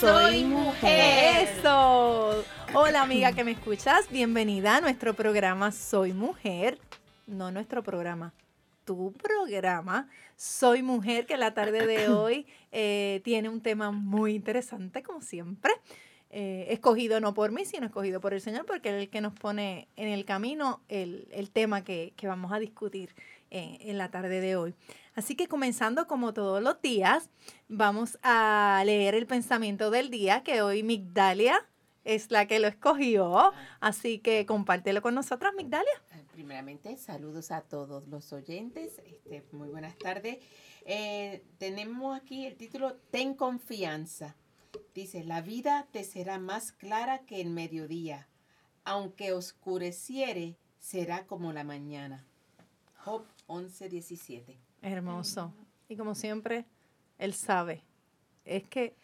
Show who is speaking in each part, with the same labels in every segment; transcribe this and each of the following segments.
Speaker 1: Soy mujer. Eso. Hola amiga que me escuchas, bienvenida a nuestro programa Soy Mujer, no nuestro programa, tu programa Soy Mujer, que la tarde de hoy eh, tiene un tema muy interesante como siempre. Eh, escogido no por mí, sino escogido por el Señor, porque Él es el que nos pone en el camino el, tema que, vamos a discutir en, la tarde de hoy. Así que comenzando como todos los días, vamos a leer el pensamiento del día que hoy Migdalia es la que lo escogió. Así que compártelo con nosotros, Migdalia.
Speaker 2: Primeramente, saludos a todos los oyentes. Este, muy buenas tardes. Eh, tenemos aquí el título Ten confianza. Dice, la vida te será más clara que el mediodía. Aunque oscureciere, será como la mañana. Job 11, 17.
Speaker 1: Hermoso. Y como siempre, Él sabe. Es que,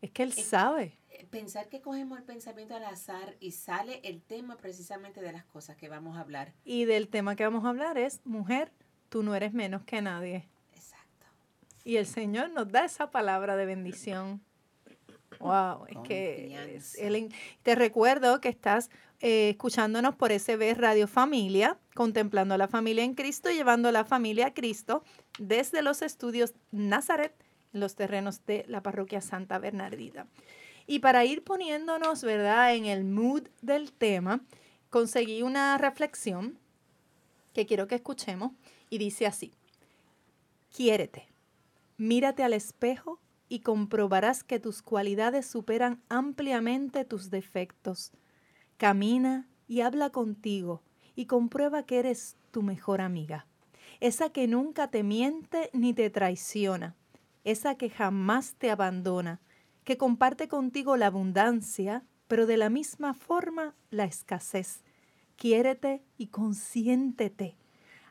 Speaker 1: es que Él sabe.
Speaker 2: Eh, pensar que cogemos el pensamiento al azar y sale el tema precisamente de las cosas que vamos a hablar.
Speaker 1: Y del tema que vamos a hablar es, mujer, tú no eres menos que nadie.
Speaker 2: Exacto.
Speaker 1: Y el Señor nos da esa palabra de bendición. Wow, es que te recuerdo que estás eh, escuchándonos por SB Radio Familia, contemplando a la familia en Cristo y llevando a la familia a Cristo desde los estudios Nazaret en los terrenos de la parroquia Santa Bernardita. Y para ir poniéndonos, ¿verdad?, en el mood del tema, conseguí una reflexión que quiero que escuchemos y dice así, quiérete, mírate al espejo y comprobarás que tus cualidades superan ampliamente tus defectos. Camina y habla contigo y comprueba que eres tu mejor amiga, esa que nunca te miente ni te traiciona, esa que jamás te abandona, que comparte contigo la abundancia, pero de la misma forma la escasez. Quiérete y consiéntete.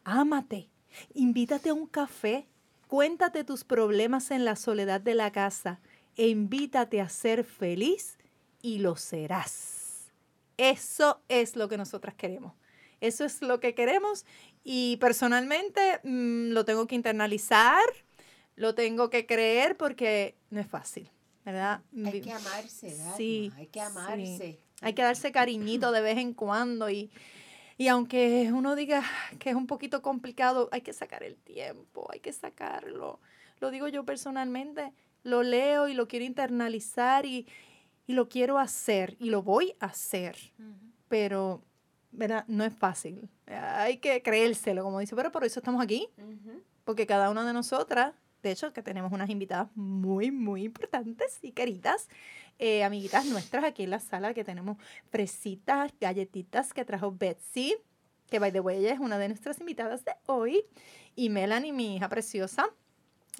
Speaker 1: Ámate. Invítate a un café Cuéntate tus problemas en la soledad de la casa e invítate a ser feliz y lo serás. Eso es lo que nosotras queremos. Eso es lo que queremos y personalmente mm, lo tengo que internalizar, lo tengo que creer porque no es fácil, ¿verdad?
Speaker 2: Hay que amarse, ¿verdad?
Speaker 1: Sí.
Speaker 2: Hay que amarse.
Speaker 1: Hay que darse cariñito de vez en cuando y, y aunque uno diga que es un poquito complicado, hay que sacar el tiempo, hay que sacarlo. Lo digo yo personalmente, lo leo y lo quiero internalizar y, lo quiero hacer y lo voy a hacer. Pero, ¿verdad? No es fácil. Hay que creérselo, como dice, pero por eso estamos aquí. Porque cada una de nosotras, de hecho, que tenemos unas invitadas muy, muy importantes y queridas, eh, amiguitas nuestras aquí en la sala que tenemos fresitas, galletitas que trajo Betsy, que by the way es una de nuestras invitadas de hoy, y Melanie, mi hija preciosa,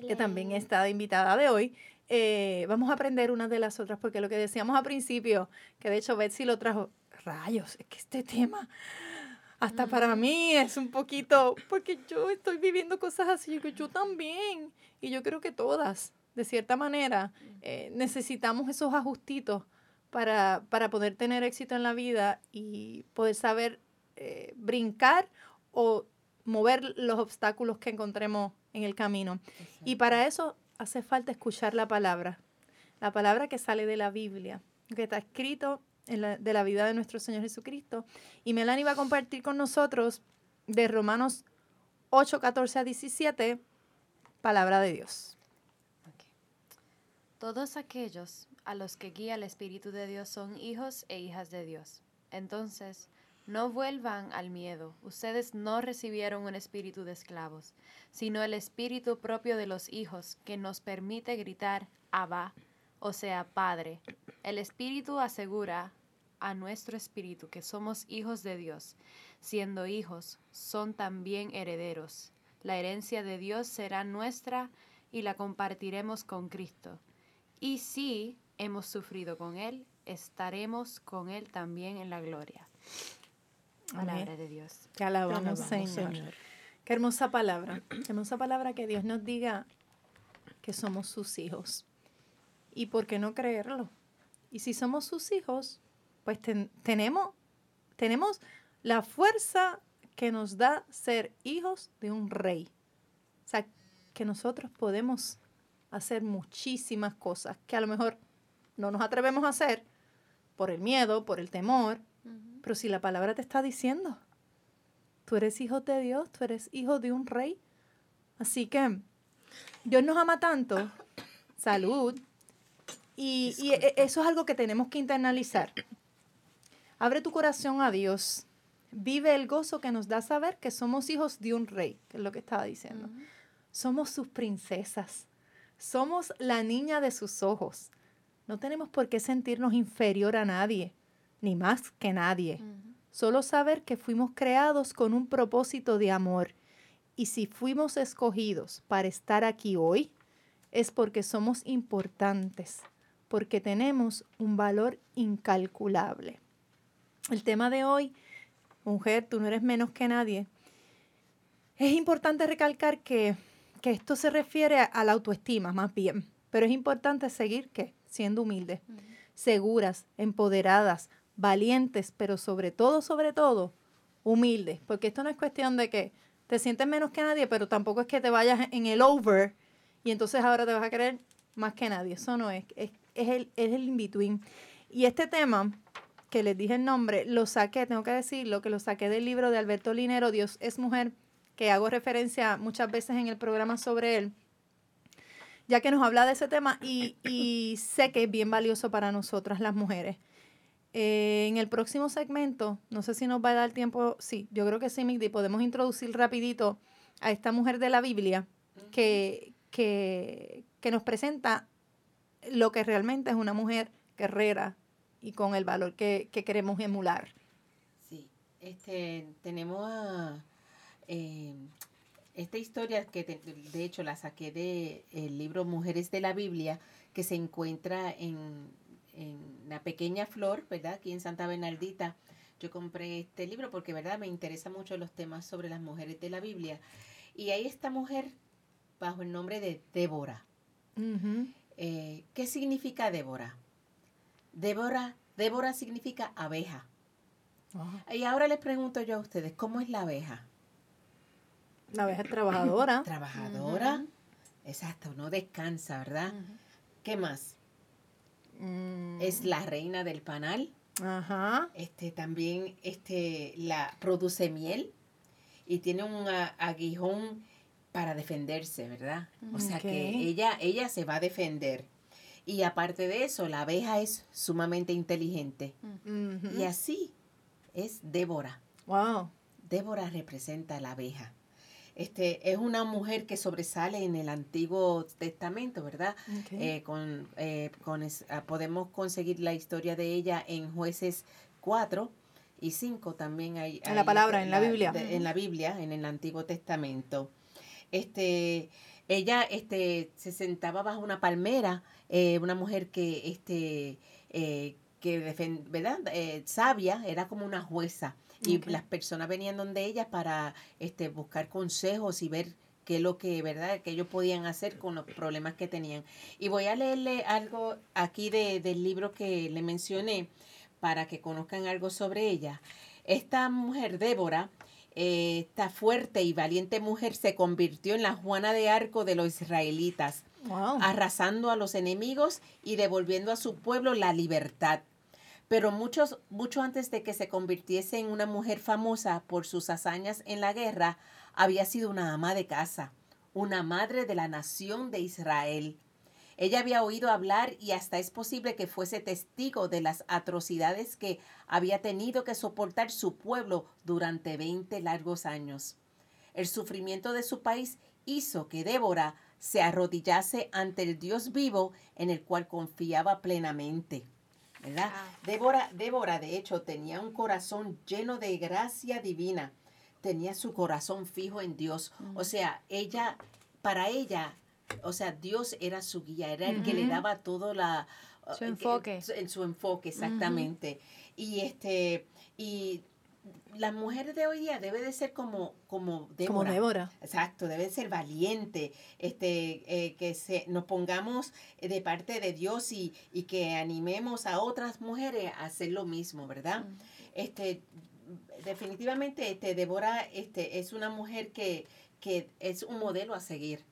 Speaker 1: que también está de invitada de hoy. Eh, vamos a aprender una de las otras, porque lo que decíamos al principio, que de hecho Betsy lo trajo, rayos, es que este tema hasta para mí es un poquito, porque yo estoy viviendo cosas así, que yo también, y yo creo que todas, de cierta manera, eh, necesitamos esos ajustitos para, poder tener éxito en la vida y poder saber eh, brincar o mover los obstáculos que encontremos en el camino. Y para eso hace falta escuchar la palabra, la palabra que sale de la Biblia, que está escrito en la, de la vida de nuestro Señor Jesucristo. Y Melanie va a compartir con nosotros de Romanos 8, 14 a 17, palabra de Dios.
Speaker 3: Todos aquellos a los que guía el Espíritu de Dios son hijos e hijas de Dios. Entonces, no vuelvan al miedo. Ustedes no recibieron un espíritu de esclavos, sino el espíritu propio de los hijos que nos permite gritar, Abba, o sea, Padre. El Espíritu asegura a nuestro espíritu que somos hijos de Dios. Siendo hijos, son también herederos. La herencia de Dios será nuestra y la compartiremos con Cristo. Y si hemos sufrido con Él, estaremos con Él también en la gloria. Palabra de Dios.
Speaker 1: Te alabamos, Señor. Qué hermosa palabra. Qué hermosa palabra que Dios nos diga que somos sus hijos. ¿Y por qué no creerlo? Y si somos sus hijos, pues tenemos, tenemos la fuerza que nos da ser hijos de un rey. O sea, que nosotros podemos hacer muchísimas cosas que a lo mejor no nos atrevemos a hacer por el miedo, por el temor, pero si la palabra te está diciendo, tú eres hijo de Dios, tú eres hijo de un rey. Así que Dios nos ama tanto, salud, y, y e, eso es algo que tenemos que internalizar. Abre tu corazón a Dios. Vive el gozo que nos da saber que somos hijos de un rey, que es lo que estaba diciendo. Somos sus princesas. Somos la niña de sus ojos. No tenemos por qué sentirnos inferior a nadie, ni más que nadie. Solo saber que fuimos creados con un propósito de amor. Y si fuimos escogidos para estar aquí hoy, es porque somos importantes, porque tenemos un valor incalculable. El tema de hoy, mujer, tú no eres menos que nadie. Es importante recalcar que, esto se refiere a, la autoestima más bien, pero es importante seguir que siendo humildes, seguras, empoderadas, valientes, pero sobre todo, sobre todo, humildes, porque esto no es cuestión de que te sientes menos que nadie, pero tampoco es que te vayas en el over y entonces ahora te vas a creer más que nadie. Eso no es, es, el, es el in-between. Y este tema que les dije el nombre, lo saqué, tengo que decirlo, que lo saqué del libro de Alberto Linero, Dios es mujer, que hago referencia muchas veces en el programa sobre él, ya que nos habla de ese tema y, sé que es bien valioso para nosotras las mujeres. Eh, en el próximo segmento, no sé si nos va a dar tiempo, sí, yo creo que sí, Migdi, podemos introducir rapidito a esta mujer de la Biblia que, que, que nos presenta lo que realmente es una mujer guerrera, y con el valor que, queremos emular.
Speaker 2: Sí, este, tenemos a, eh, esta historia que de hecho la saqué del el libro Mujeres de la Biblia, que se encuentra en, en la pequeña flor, ¿verdad? Aquí en Santa Bernardita. Yo compré este libro porque, ¿verdad? Me interesa mucho los temas sobre las mujeres de la Biblia. Y hay esta mujer bajo el nombre de Débora. Eh, ¿Qué significa Débora? Débora, Débora significa abeja. Y ahora les pregunto yo a ustedes, ¿cómo es la abeja?
Speaker 1: La abeja es trabajadora.
Speaker 2: Trabajadora. Exacto, no descansa, ¿verdad? ¿Qué más? Mm. Es la reina del panal. Ajá. Este también este la produce miel y tiene un aguijón para defenderse, ¿verdad? O sea que ella ella se va a defender. Y aparte de eso, la abeja es sumamente inteligente. Y así es Débora. Wow. Débora representa a la abeja. Este, es una mujer que sobresale en el Antiguo Testamento, ¿verdad? Eh, con, eh, con ah, podemos conseguir la historia de ella en jueces 4 y 5 también hay.
Speaker 1: En la palabra, en la, Biblia.
Speaker 2: en la Biblia, en el Antiguo Testamento. Este, ella este, se sentaba bajo una palmera eh, una mujer que, este, eh, que ¿verdad? Sabia, era como una jueza. Y las personas venían donde ella para este, buscar consejos y ver qué es lo que, ¿verdad? que ellos podían hacer con los problemas que tenían. Y voy a leerle algo aquí de, del libro que le mencioné para que conozcan algo sobre ella. Esta mujer, Débora, esta fuerte y valiente mujer se convirtió en la Juana de Arco de los israelitas arrasando a los enemigos y devolviendo a su pueblo la libertad. Pero muchos, mucho antes de que se convirtiese en una mujer famosa por sus hazañas en la guerra, había sido una ama de casa, una madre de la nación de Israel. Ella había oído hablar y hasta es posible que fuese testigo de las atrocidades que había tenido que soportar su pueblo durante veinte largos años. El sufrimiento de su país hizo que Débora se arrodillase ante el Dios vivo en el cual confiaba plenamente. ¿Verdad? Débora, Débora, de hecho, tenía un corazón lleno de gracia divina. Tenía su corazón fijo en Dios. O sea, ella, para ella, o sea, Dios era su guía, era el que le daba todo la...
Speaker 3: Su enfoque.
Speaker 2: En su enfoque, exactamente. Y este, y la mujer de hoy día debe de ser como, como Débora.
Speaker 1: Como Débora.
Speaker 2: Exacto, debe de ser valiente, este, eh, que se, nos pongamos de parte de Dios y, y, que animemos a otras mujeres a hacer lo mismo, ¿verdad? Este, definitivamente, este, Débora este, es una mujer que, que es un modelo a seguir.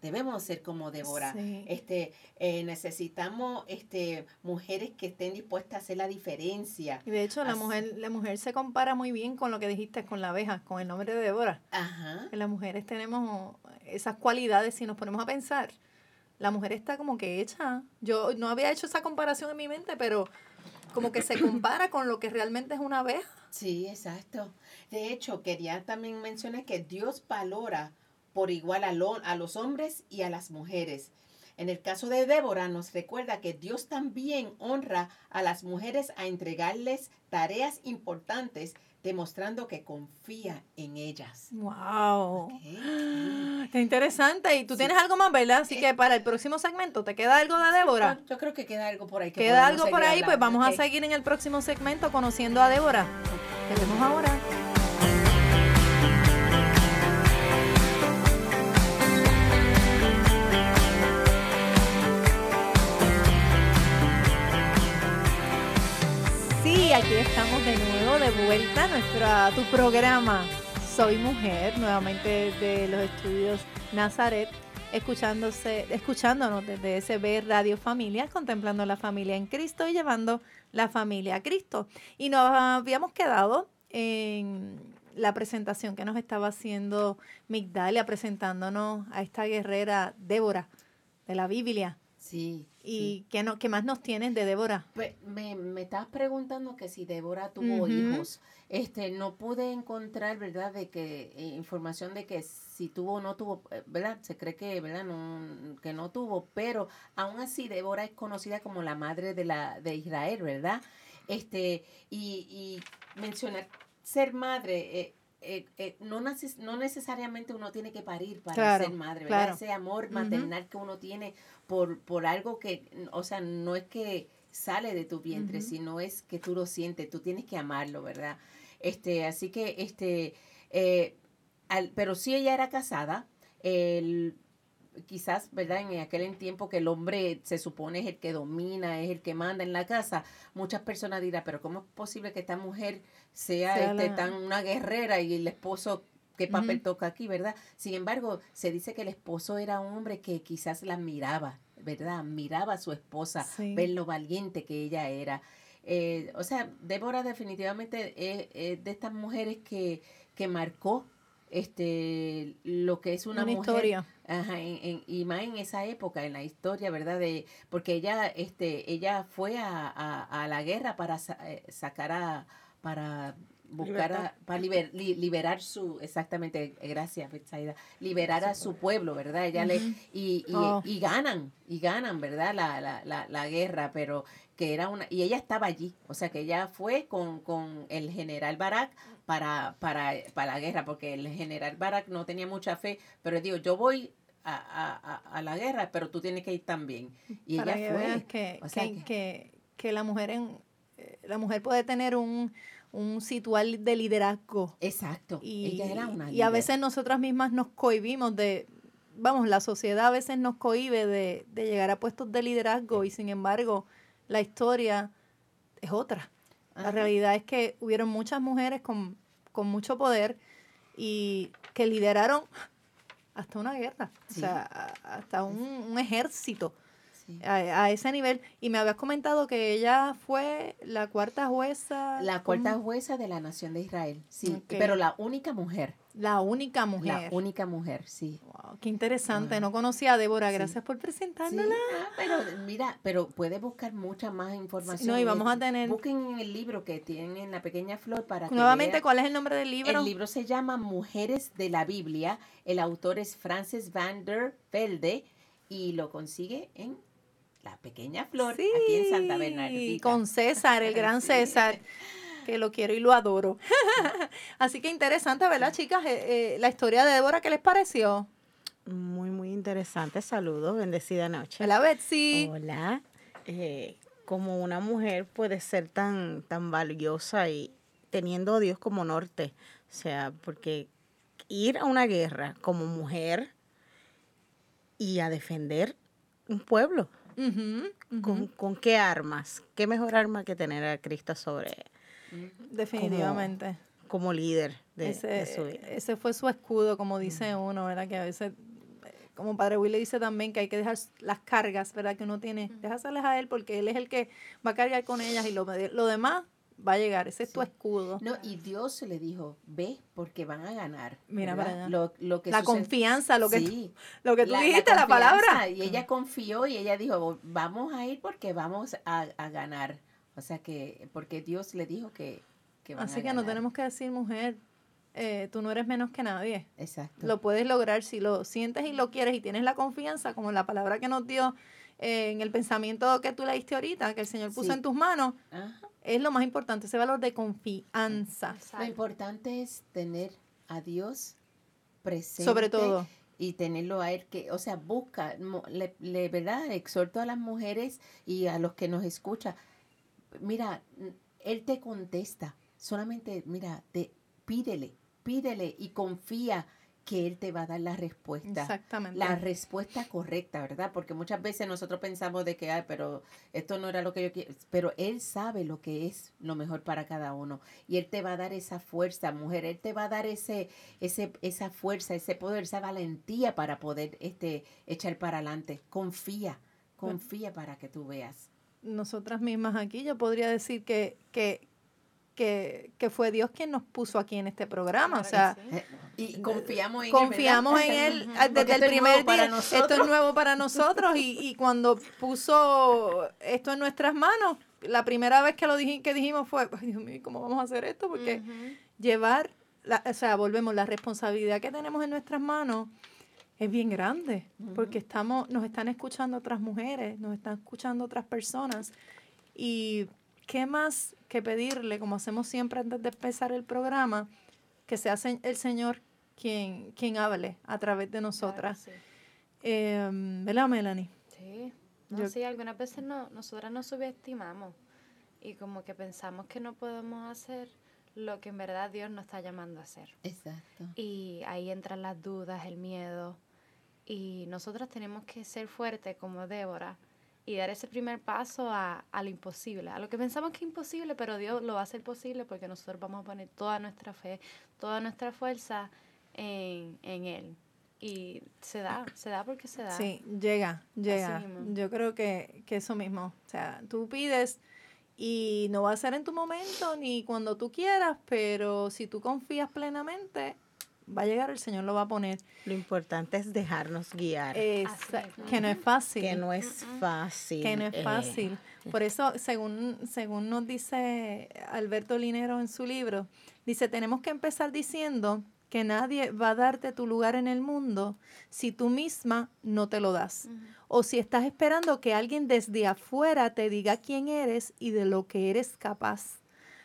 Speaker 2: Debemos ser como Débora. Este, eh, necesitamos este, mujeres que estén dispuestas a hacer la diferencia.
Speaker 1: Y de hecho, la mujer, la mujer se compara muy bien con lo que dijiste con la abeja, con el nombre de Débora.
Speaker 2: Ajá.
Speaker 1: las mujeres tenemos esas cualidades si nos ponemos a pensar. La mujer está como que hecha. Yo no había hecho esa comparación en mi mente, pero como que se compara con lo que realmente es una abeja.
Speaker 2: Sí, exacto. De hecho, quería también mencionar que Dios valora por igual a, a los hombres y a las mujeres. En el caso de Débora nos recuerda que Dios también honra a las mujeres a entregarles tareas importantes, demostrando que confía en ellas.
Speaker 1: ¡Wow! Qué interesante. Y tú tienes algo más, ¿verdad? Así que para el próximo segmento, ¿te queda algo de Débora?
Speaker 2: Yo creo que queda algo por ahí.
Speaker 1: queda algo por ahí, pues vamos a seguir en el próximo segmento conociendo a Débora. Te vemos ahora. Aquí estamos de nuevo de vuelta a, nuestro, a tu programa Soy Mujer, nuevamente de los estudios Nazaret, escuchándose, escuchándonos desde SB Radio Familia, contemplando la familia en Cristo y llevando la familia a Cristo. Y nos habíamos quedado en la presentación que nos estaba haciendo Migdalia, presentándonos a esta guerrera Débora de la Biblia.
Speaker 2: Sí.
Speaker 1: ¿Y qué, no, qué más nos tienes de Débora?
Speaker 2: Pues me, me estás preguntando que si Débora tuvo hijos. Este, no pude encontrar, ¿verdad?, de que eh, información de que si tuvo o no tuvo, eh, ¿verdad? Se cree que, ¿verdad?, no, que no tuvo, pero aún así Débora es conocida como la madre de la de Israel, ¿verdad? Este, y, y mencionar ser madre, eh, eh, eh, no, no necesariamente uno tiene que parir para ser madre, ¿verdad? Ese amor maternal que uno tiene por, por algo que, o sea, no es que sale de tu vientre, sino es que tú lo sientes, tú tienes que amarlo, ¿verdad? Este, así que, este, eh, pero si ella era casada, el, quizás, ¿verdad? En aquel tiempo que el hombre se supone es el que domina, es el que manda en la casa, muchas personas dirán, pero ¿cómo es posible que esta mujer sea, este, tan una guerrera y el esposo qué papel toca aquí, ¿verdad? Sin embargo, se dice que el esposo era un hombre que quizás la miraba, ¿verdad? Miraba a su esposa, ver lo valiente que ella era. Eh, o sea, Débora definitivamente es, de estas mujeres que, que marcó este lo que es una, mujer historia. Ajá, y más en esa época en la historia verdad de porque ella este ella fue a, a, la guerra para eh, sacar a para buscar para liberar su exactamente gracias liberar a su pueblo verdad ella le y, y, oh. y, ganan y ganan verdad la, la, la, la guerra pero que era una y ella estaba allí o sea que ella fue con, con el general Barak para, para, para la guerra, porque el general Barak no tenía mucha fe, pero digo, yo voy a, a, a la guerra, pero tú tienes que ir también. Y ella fue.
Speaker 1: Que, que, que, la mujer en, eh, la mujer puede tener un, un situal de liderazgo.
Speaker 2: Exacto.
Speaker 1: Y, ella era una y a veces nosotras mismas nos cohibimos de, vamos, la sociedad a veces nos cohibe de, de llegar a puestos de liderazgo y sin embargo la historia es otra. La realidad es que hubieron muchas mujeres con, mucho poder y que lideraron hasta una guerra, o sea, hasta un, ejército.
Speaker 2: Sí.
Speaker 1: a, a ese nivel. Y me habías comentado que ella fue la cuarta jueza.
Speaker 2: La
Speaker 1: ¿cómo?
Speaker 2: cuarta jueza de la nación de Israel, sí, pero la única mujer,
Speaker 1: La única mujer.
Speaker 2: la única mujer, sí.
Speaker 1: Wow, qué interesante. No conocía a Débora.
Speaker 2: Sí.
Speaker 1: Gracias por
Speaker 2: Sí,
Speaker 1: presentándola.
Speaker 2: ah, pero mira, pero puede buscar mucha más información.
Speaker 1: no, y vamos a tener-
Speaker 2: Busquen en el libro que tienen en la pequeña flor para
Speaker 1: Nuevamente. ¿cuál es el nombre del libro?
Speaker 2: El libro se llama Mujeres de la Biblia. El autor es Frances van der Velde y lo consigue en La Pequeña Flor, aquí en Santa Bernardita.
Speaker 1: Con César, el gran
Speaker 2: Sí.
Speaker 1: César, que lo quiero y lo adoro. Así que interesante, ¿verdad, chicas? Eh, eh, la historia de Débora, ¿qué les pareció?
Speaker 4: Muy, muy interesante. Saludos, bendecida noche.
Speaker 1: ¿Verdad, Betsy?
Speaker 4: Hola. Eh, como una mujer puede ser tan, tan valiosa y teniendo a Dios como norte. O sea, porque ir a una guerra como mujer y a defender un pueblo.
Speaker 1: Ujú,
Speaker 4: ¿Con, con qué armas? ¿Qué mejor arma que tener a Cristo sobre
Speaker 1: Definitivamente.
Speaker 4: como líder de,
Speaker 1: ese,
Speaker 4: de su vida?
Speaker 1: ese fue su escudo, como dice uno, ¿verdad? Que a veces, como Padre Will le dice también que hay que dejar las cargas, ¿verdad? Que uno tiene, déjaselas a él porque él es el que va a cargar con ellas y lo, lo demás va a llegar. Ese es tu escudo.
Speaker 2: No, y Dios le dijo, ve porque van a ganar.
Speaker 1: Mira
Speaker 2: ¿verdad?
Speaker 1: para allá.
Speaker 2: Lo, lo que
Speaker 1: la
Speaker 2: sucede-
Speaker 1: confianza, lo que,
Speaker 2: Sí,
Speaker 1: lo que tú
Speaker 2: la-
Speaker 1: dijiste, la, palabra.
Speaker 2: Y ella confió y ella dijo, vamos a ir porque vamos a, a ganar. O sea que, porque Dios le dijo que, que van
Speaker 1: Así
Speaker 2: a
Speaker 1: que no tenemos que decir, mujer, eh, tú no eres menos que nadie.
Speaker 2: Exacto.
Speaker 1: Lo puedes lograr si lo sientes y lo quieres y tienes la confianza, como la palabra que nos dio eh, en el pensamiento que tú leíste ahorita, que el Señor puso
Speaker 2: Sí.
Speaker 1: en tus manos,
Speaker 2: Ajá.
Speaker 1: es lo más importante, ese valor de confianza.
Speaker 2: Lo
Speaker 3: Exacto.
Speaker 2: importante es tener a Dios presente.
Speaker 1: Sobre todo.
Speaker 2: y tenerlo a él que, o sea, busca, le, le- ¿verdad? Exhorto a las mujeres y a los que nos escuchan. Mira, él te contesta. Solamente, mira, te pídele, pídele y confía que él te va a dar la respuesta.
Speaker 1: Exactamente.
Speaker 2: La respuesta correcta, ¿verdad? Porque muchas veces nosotros pensamos de que, ay, pero esto no era lo que yo quiero. Pero Él sabe lo que es lo mejor para cada uno. Y Él te va a dar esa fuerza, mujer. Él te va a dar ese, ese, esa fuerza, ese poder, esa valentía para poder este, echar para adelante. Confía, confía para que tú veas.
Speaker 1: Nosotras mismas aquí, yo podría decir que, que, que, que fue Dios quien nos puso aquí en este programa. o sea,
Speaker 3: sí.
Speaker 2: Eh, Y confiamos en
Speaker 1: confiamos
Speaker 2: él.
Speaker 1: en
Speaker 2: ¿verdad?
Speaker 1: él desde el
Speaker 2: esto es
Speaker 1: primer
Speaker 2: nuevo para
Speaker 1: día. Esto es nuevo para nosotros y, y cuando puso esto en nuestras manos, la primera vez que lo dij- que dijimos fue, ay Dios mío, ¿cómo vamos a hacer esto? Porque llevar, la, o sea, volvemos, la responsabilidad que tenemos en nuestras manos es bien grande, porque estamos, nos están escuchando otras mujeres, nos están escuchando otras personas. Y qué más que pedirle, como hacemos siempre antes de empezar el programa, que sea se- el Señor quien, quien hable a través de
Speaker 3: Claro
Speaker 1: nosotras.
Speaker 3: sí.
Speaker 1: Eh, ¿Verdad, Melanie?
Speaker 3: Sí, no,
Speaker 1: Yo-
Speaker 3: sí, algunas veces no, nosotras nos subestimamos y como que pensamos que no podemos hacer lo que en verdad Dios nos está llamando a hacer.
Speaker 2: Exacto.
Speaker 3: Y ahí entran las dudas, el miedo. Y nosotras tenemos que ser fuertes como Débora y dar ese primer paso a, a lo imposible, a lo que pensamos que es imposible, pero Dios lo va a hacer posible porque nosotros vamos a poner toda nuestra fe, toda nuestra fuerza en, en Él. Y se da, se da porque se da.
Speaker 1: Sí, llega, llega. Yo creo que, que eso mismo. O sea, tú pides y no va a ser en tu momento ni cuando tú quieras, pero si tú confías plenamente, va a llegar, el Señor lo va a poner.
Speaker 4: Lo importante es dejarnos guiar.
Speaker 3: Mismo.
Speaker 1: que no es fácil.
Speaker 4: que no es fácil.
Speaker 1: que no es
Speaker 4: eh,
Speaker 1: fácil. Por eso, según, según nos dice Alberto Linero en su libro, dice, tenemos que empezar diciendo que nadie va a darte tu lugar en el mundo si tú misma no te lo das. O si estás esperando que alguien desde afuera te diga quién eres y de lo que eres capaz.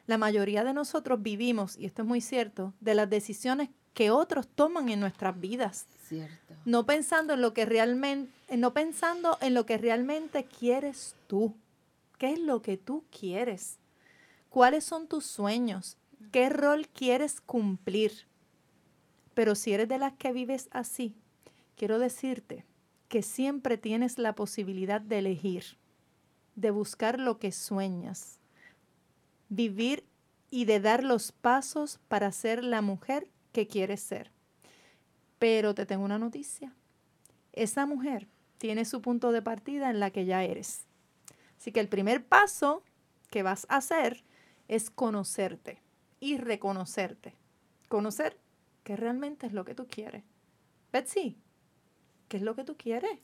Speaker 1: La mayoría de nosotros vivimos, y esto es muy cierto, de las decisiones que otros toman en nuestras vidas
Speaker 2: Cierto.
Speaker 1: no pensando en lo que realmente, no pensando en lo que realmente quieres tú. ¿Qué es lo que tú quieres? ¿Cuáles son tus sueños? ¿Qué rol quieres cumplir? Pero si eres de las que vives así, quiero decirte que siempre tienes la posibilidad de elegir, de buscar lo que sueñas, vivir y de dar los pasos para ser la mujer que quieres ser. Pero te tengo una noticia. Esa mujer tiene su punto de partida en la que ya eres. Así que el primer paso que vas a hacer es conocerte y reconocerte. Conocer qué realmente es lo que tú quieres. Betsy, ¿qué es lo que tú quieres?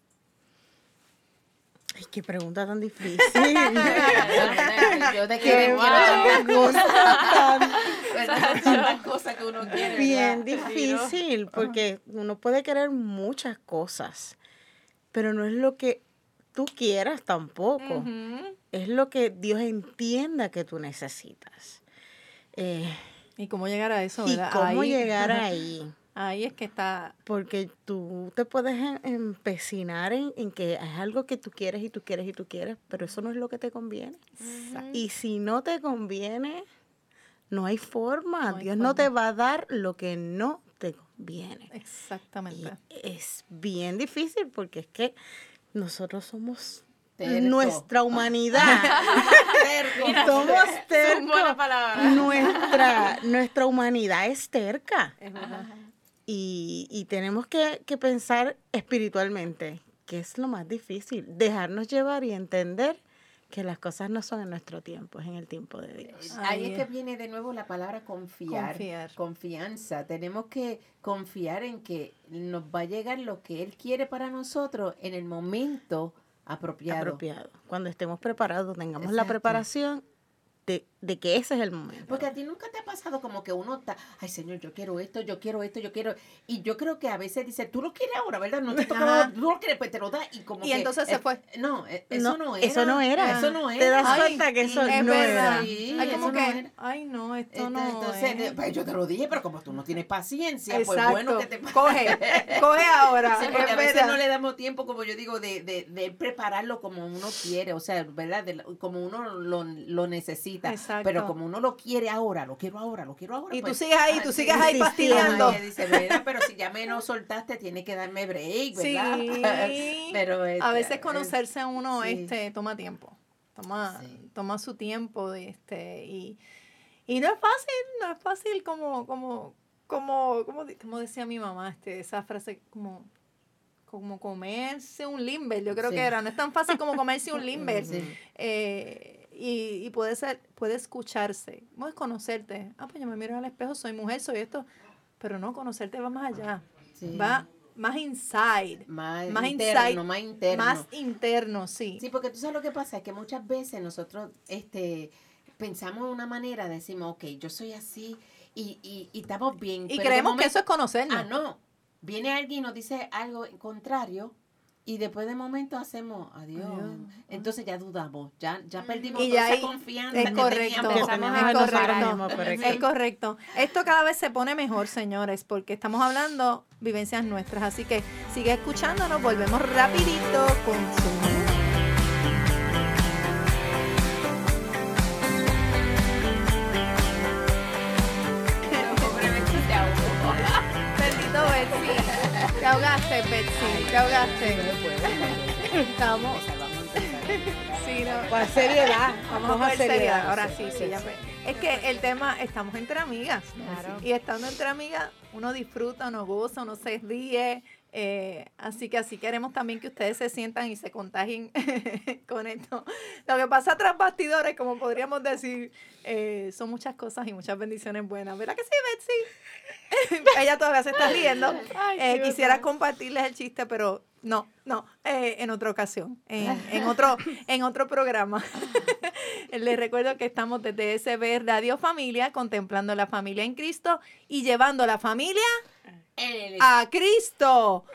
Speaker 4: Ay, qué pregunta tan difícil.
Speaker 2: Yo de
Speaker 4: Qué
Speaker 2: que quiero tantas cosas. Tantas cosas que uno quiere.
Speaker 4: bien
Speaker 2: ¿verdad?
Speaker 4: difícil, porque uno puede querer muchas cosas, pero no es lo que tú quieras tampoco. Es lo que Dios entienda que tú necesitas. Eh,
Speaker 1: ¿Y cómo llegar a eso?
Speaker 4: y
Speaker 1: verdad?
Speaker 4: cómo
Speaker 1: Ahí-
Speaker 4: llegar ahí.
Speaker 1: Ahí es que está.
Speaker 4: Porque tú te puedes em- empecinar en, en que es algo que tú quieres y tú quieres y tú quieres, pero eso no es lo que te conviene. Y si no te conviene, no hay forma.
Speaker 1: No hay
Speaker 4: Dios no te va a dar lo que no te conviene. Y
Speaker 1: Exactamente.
Speaker 4: es bien difícil porque es que nosotros somos
Speaker 2: Terco.
Speaker 4: nuestra humanidad.
Speaker 2: Terco.
Speaker 4: somos tercos.
Speaker 3: buena palabra.
Speaker 4: Nuestra, nuestra humanidad es terca.
Speaker 1: Es.
Speaker 4: Y, y tenemos que, que pensar espiritualmente, que es lo más difícil, dejarnos llevar y entender que las cosas no son en nuestro tiempo, es en el tiempo de Dios.
Speaker 2: Ahí
Speaker 1: Ahí
Speaker 2: es que viene de nuevo la palabra confiar,
Speaker 1: Confiar.
Speaker 2: Confianza. Tenemos que confiar en que nos va a llegar lo que Él quiere para nosotros en el momento apropiado.
Speaker 4: Apropiado. Cuando estemos preparados, tengamos la preparación de, de que ese es el momento.
Speaker 2: Porque a ti nunca te ha pasado como que uno está, ay Señor, yo quiero esto, yo quiero esto, yo quiero. Y yo creo que a veces dice, tú lo quieres ahora, ¿verdad? No te toca,
Speaker 1: Ajá.
Speaker 2: tú lo quieres, pues te lo da. Y como
Speaker 1: Y
Speaker 2: que,
Speaker 1: entonces se
Speaker 2: eh,
Speaker 1: fue.
Speaker 2: No, eh, eso no, era.
Speaker 4: eso no era.
Speaker 2: Eso no era.
Speaker 4: Te das
Speaker 1: Ay,
Speaker 4: cuenta que eso
Speaker 1: es
Speaker 4: no
Speaker 1: verdad.
Speaker 4: era.
Speaker 2: Sí,
Speaker 1: Hay como
Speaker 2: no
Speaker 1: que,
Speaker 2: era.
Speaker 1: ay no, esto
Speaker 2: Esta-
Speaker 1: no
Speaker 2: Entonces, pues yo te lo dije, pero como tú no tienes paciencia, pues
Speaker 1: Exacto.
Speaker 2: bueno que te
Speaker 1: Coge, coge ahora.
Speaker 2: Sí, porque
Speaker 1: es
Speaker 2: a veces
Speaker 1: verdad.
Speaker 2: no le damos tiempo, como yo digo, de, de, de prepararlo como uno quiere, o sea, ¿verdad? De lo- como uno lo, lo necesita.
Speaker 1: Exacto.
Speaker 2: Pero como uno lo quiere ahora, lo quiero ahora, lo quiero ahora.
Speaker 1: Y tú
Speaker 2: pues,
Speaker 1: sigues ahí,
Speaker 2: ah,
Speaker 1: tú sigues ahí.
Speaker 2: Ay, dice. Pero si ya me lo soltaste, tiene que darme break, ¿verdad?
Speaker 1: Sí.
Speaker 2: Pero,
Speaker 1: A
Speaker 2: este,
Speaker 1: veces
Speaker 2: es-
Speaker 1: conocerse a uno
Speaker 2: sí.
Speaker 1: este toma tiempo. Toma,
Speaker 2: Sí.
Speaker 1: toma su tiempo de este y, y no es fácil, no es fácil como como como como, como decía mi mamá, este esa frase como como comerse un limber, yo creo
Speaker 2: Sí.
Speaker 1: que era, no es tan fácil como comerse un limber.
Speaker 2: Sí.
Speaker 1: Eh, y, y puede ser, puede escucharse, puedes conocerte. Ah, pues yo me miro al espejo, soy mujer, soy esto. Pero no, conocerte va más allá.
Speaker 2: Sí.
Speaker 1: Va más inside.
Speaker 2: más,
Speaker 1: más
Speaker 2: interno, más interno.
Speaker 1: Más interno, sí.
Speaker 2: Sí, porque tú sabes lo que pasa, es que muchas veces nosotros este, pensamos de una manera, decimos, ok, yo soy así y, y, y estamos bien.
Speaker 1: y
Speaker 2: pero
Speaker 1: creemos que eso es conocernos.
Speaker 2: Ah, no. Viene alguien y nos dice algo contrario y después de momento hacemos adiós.
Speaker 1: Adiós.
Speaker 2: Entonces ya dudamos, ya, ya perdimos
Speaker 1: Y
Speaker 2: toda
Speaker 1: ya
Speaker 2: esa
Speaker 1: ahí
Speaker 2: confianza
Speaker 1: es
Speaker 2: que
Speaker 1: correcto.
Speaker 4: nosotros
Speaker 1: correcto.
Speaker 4: correcto.
Speaker 1: Es correcto. Esto cada vez se pone mejor, señores, porque estamos hablando vivencias nuestras. Así que sigue escuchándonos. Volvemos rapidito con su... ahogaste, Betsy. Te ahogaste. Estamos... Sí, no.
Speaker 4: Seriedad.
Speaker 1: Vamos a ver seriedad. Ahora sí, sí, ya fue. Es que el tema, estamos entre amigas.
Speaker 3: Claro.
Speaker 1: Y estando entre amigas, uno disfruta, uno goza, uno se ríe. eh, así que así queremos también que ustedes se sientan y se contagien con esto. Lo que pasa tras bastidores, como podríamos decir, eh, son muchas cosas y muchas bendiciones buenas. ¿Verdad que sí, Betsy? Ella todavía se está riendo.
Speaker 3: Ay,
Speaker 1: Eh, quisiera compartirles el chiste, pero no, no, eh, en otra ocasión, en, en otro, en otro programa. Les recuerdo que estamos desde SB Radio Familia, contemplando la familia en Cristo y llevando la familia
Speaker 2: En el,
Speaker 1: a Cristo.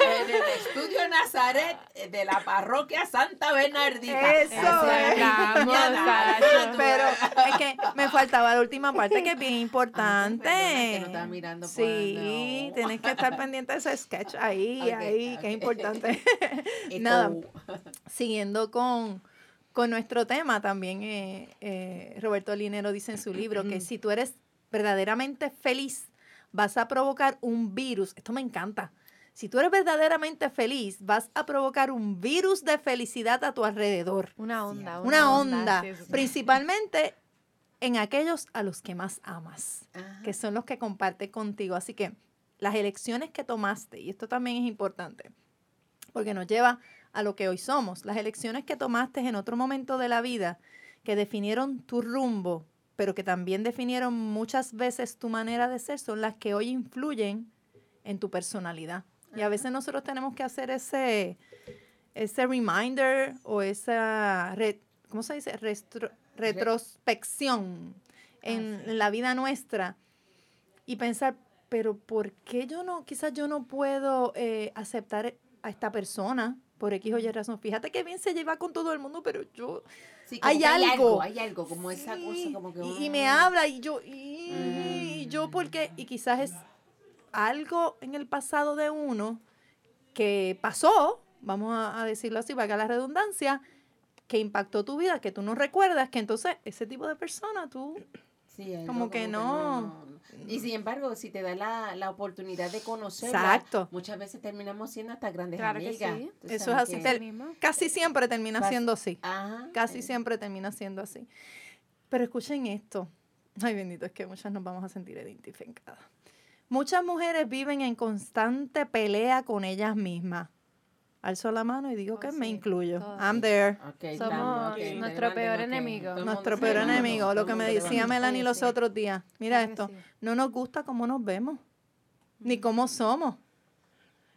Speaker 2: en el estudio Nazaret de la parroquia Santa Bernardita.
Speaker 1: Eso es. Pero es que me faltaba la última parte que es bien importante.
Speaker 2: Ah, perdona, que no estaba mirando por-
Speaker 1: sí, tienes que estar pendiente de ese sketch ahí, ahí, que es importante. Nada, siguiendo con, con nuestro tema, también eh, eh, Roberto Linero dice en su libro que si tú eres verdaderamente feliz, vas a provocar un virus. Esto me encanta. Si tú eres verdaderamente feliz, vas a provocar un virus de felicidad a tu alrededor.
Speaker 3: Una onda.
Speaker 1: Una onda,
Speaker 3: sí, sí, sí.
Speaker 1: principalmente en aquellos a los que más amas,
Speaker 2: Ajá.
Speaker 1: que son los que comparte contigo. Así que las elecciones que tomaste, y esto también es importante, porque nos lleva a lo que hoy somos, las elecciones que tomaste en otro momento de la vida, que definieron tu rumbo, pero que también definieron muchas veces tu manera de ser, son las que hoy influyen en tu personalidad. Y a veces nosotros tenemos que hacer ese, ese reminder o esa, re- ¿cómo se dice? Restro- retrospección en, la vida nuestra y pensar, pero ¿por qué yo no, quizás yo no puedo eh, aceptar a esta persona por X o Y razón? Fíjate que bien se lleva con todo el mundo, pero yo...
Speaker 2: Sí,
Speaker 1: hay algo.
Speaker 2: Hay algo, como esa cosa, como que...
Speaker 1: y, y me habla y yo, y, y yo
Speaker 2: Mm.
Speaker 1: porque, y quizás es algo en el pasado de uno que pasó, vamos a, a decirlo así, valga la redundancia, que impactó tu vida, que tú no recuerdas, que entonces ese tipo de persona tú...
Speaker 2: Sí,
Speaker 1: como que no.
Speaker 2: Y sin embargo, si te da la, la oportunidad de conocerla,
Speaker 1: Exacto.
Speaker 2: muchas veces terminamos siendo hasta grandes
Speaker 3: Claro que
Speaker 2: amigas.
Speaker 3: sí.
Speaker 1: Eso es así, te-. Casi siempre termina siendo así.
Speaker 2: Ajá,
Speaker 1: Casi
Speaker 2: eh,
Speaker 1: siempre termina siendo así. Pero escuchen esto. Ay, bendito, es que muchas nos vamos a sentir identificadas. Muchas mujeres viven en constante pelea con ellas mismas. Alzo la mano y digo
Speaker 3: Oh,
Speaker 1: que me incluyo. I'm there.
Speaker 3: Somos nuestro peor enemigo.
Speaker 1: Nuestro peor enemigo. Lo que me decía. Melanie los
Speaker 3: sí.
Speaker 1: otros días. Mira esto.
Speaker 3: sí.
Speaker 1: No nos gusta cómo nos vemos. Ni cómo somos.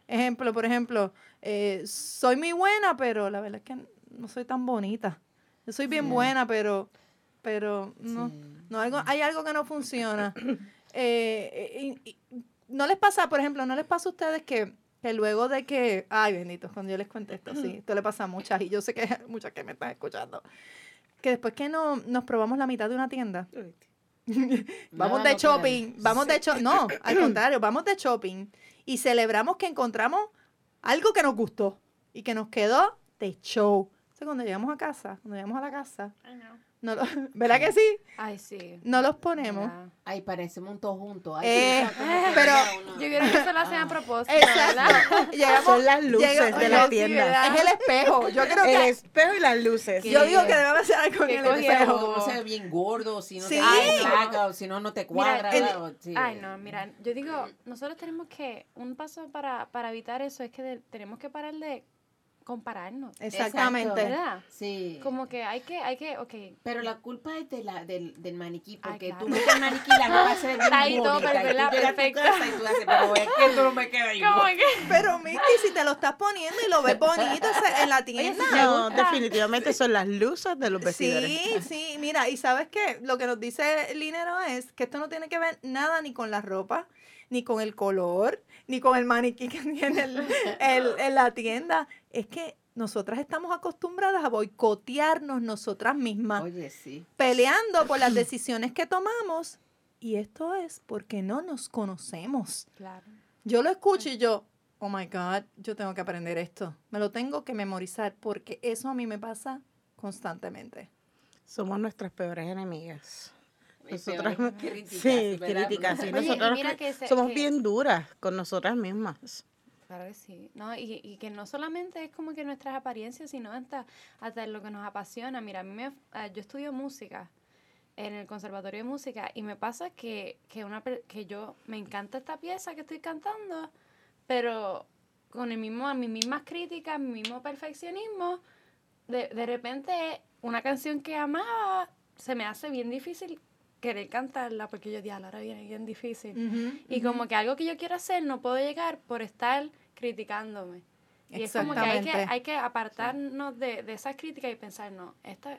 Speaker 1: Ejemplo, por ejemplo, eh, soy muy buena, pero la verdad es que no soy tan bonita. Yo soy bien
Speaker 2: Sí.
Speaker 1: buena, pero, pero no,
Speaker 2: Sí.
Speaker 1: no algo, hay algo que no funciona. Eh, y- y- no les pasa, por ejemplo, no les pasa a ustedes que, que luego de que, ay bendito, cuando yo les cuente esto, sí, esto le pasa a muchas y yo sé que hay muchas que me están escuchando, que después que no, nos probamos la mitad de una tienda, vamos de
Speaker 2: no
Speaker 1: shopping, vamos de shopping, no, al contrario, vamos de shopping y celebramos que encontramos algo que nos gustó y que nos quedó de show. Entonces, cuando llegamos a casa, cuando llegamos a la casa, no lo- ¿verdad que sí?
Speaker 3: Ay, sí.
Speaker 1: No los ponemos.
Speaker 3: Ya.
Speaker 2: Ay, parecemos un todo juntos. Ay,
Speaker 1: Eh,
Speaker 2: sí, como
Speaker 1: pero-
Speaker 3: Yo creo que eso lo hacen a propósito, ¿verdad?
Speaker 1: Exacto. Llegamos,
Speaker 4: Son las luces
Speaker 1: llega-
Speaker 4: de la tienda.
Speaker 1: Es el espejo. Yo creo
Speaker 4: El
Speaker 1: que
Speaker 4: espejo y las luces.
Speaker 1: Yo digo que debe ser algo
Speaker 3: ¿Qué
Speaker 1: el espejo.
Speaker 2: O no se ve bien gordo, si no
Speaker 1: Sí.
Speaker 2: te o si no, no te cuadra.
Speaker 1: el-
Speaker 2: o- sí.
Speaker 3: Ay, no, mira, yo digo, nosotros tenemos que, un paso para, para evitar eso es que de- tenemos que parar de compararnos,
Speaker 1: Exactamente.
Speaker 3: ¿verdad?
Speaker 2: Sí.
Speaker 3: Como que hay que, hay que, ok,
Speaker 2: Pero la culpa es de la, del, del maniquí,
Speaker 3: Ay,
Speaker 2: porque
Speaker 3: claro.
Speaker 2: tú metes el maniquí, la ropa se ve bien
Speaker 3: Está ahí todo perfecto,
Speaker 2: y tú haces, pero es que tú no me queda
Speaker 3: ¿cómo
Speaker 2: igual.
Speaker 3: que?
Speaker 1: Pero Misty, si te lo estás poniendo y lo ves bonito en la tienda.
Speaker 4: No, definitivamente son las luces de los vestidores.
Speaker 1: Sí, sí, mira, y sabes qué, lo que nos dice Linero es que esto no tiene que ver nada ni con la ropa, ni con el color, ni con el maniquí que tiene el, el- en la tienda. Es que nosotras estamos acostumbradas a boicotearnos nosotras mismas,
Speaker 2: Oye, sí.
Speaker 1: peleando por las decisiones que tomamos. Y esto es porque no nos conocemos.
Speaker 3: Claro.
Speaker 1: Yo lo escucho y yo, oh my God, yo tengo que aprender esto. Me lo tengo que memorizar porque eso a mí me pasa constantemente.
Speaker 4: Somos nuestras peores enemigas. Nosotras,
Speaker 2: críticas,
Speaker 4: sí, críticas. sí. Nosotras que
Speaker 3: se-
Speaker 4: somos
Speaker 3: que-
Speaker 4: bien duras con nosotras mismas.
Speaker 3: Claro que sí, ¿no? Y, y que no solamente es como que nuestras apariencias, sino hasta, hasta lo que nos apasiona. Mira, a mí me, ah, yo estudio música en el Conservatorio de Música y me pasa que, que, una, que yo me encanta esta pieza que estoy cantando, pero con el mismo, mis mismas críticas, mi mismo perfeccionismo, de, de repente una canción que amaba se me hace bien difícil querer cantarla porque yo, diablo, ahora viene bien difícil. Y como que algo que yo quiero hacer no puedo llegar por estar criticándome. Y es como que hay que, hay que apartarnos de, de esas críticas y pensar, no, esta,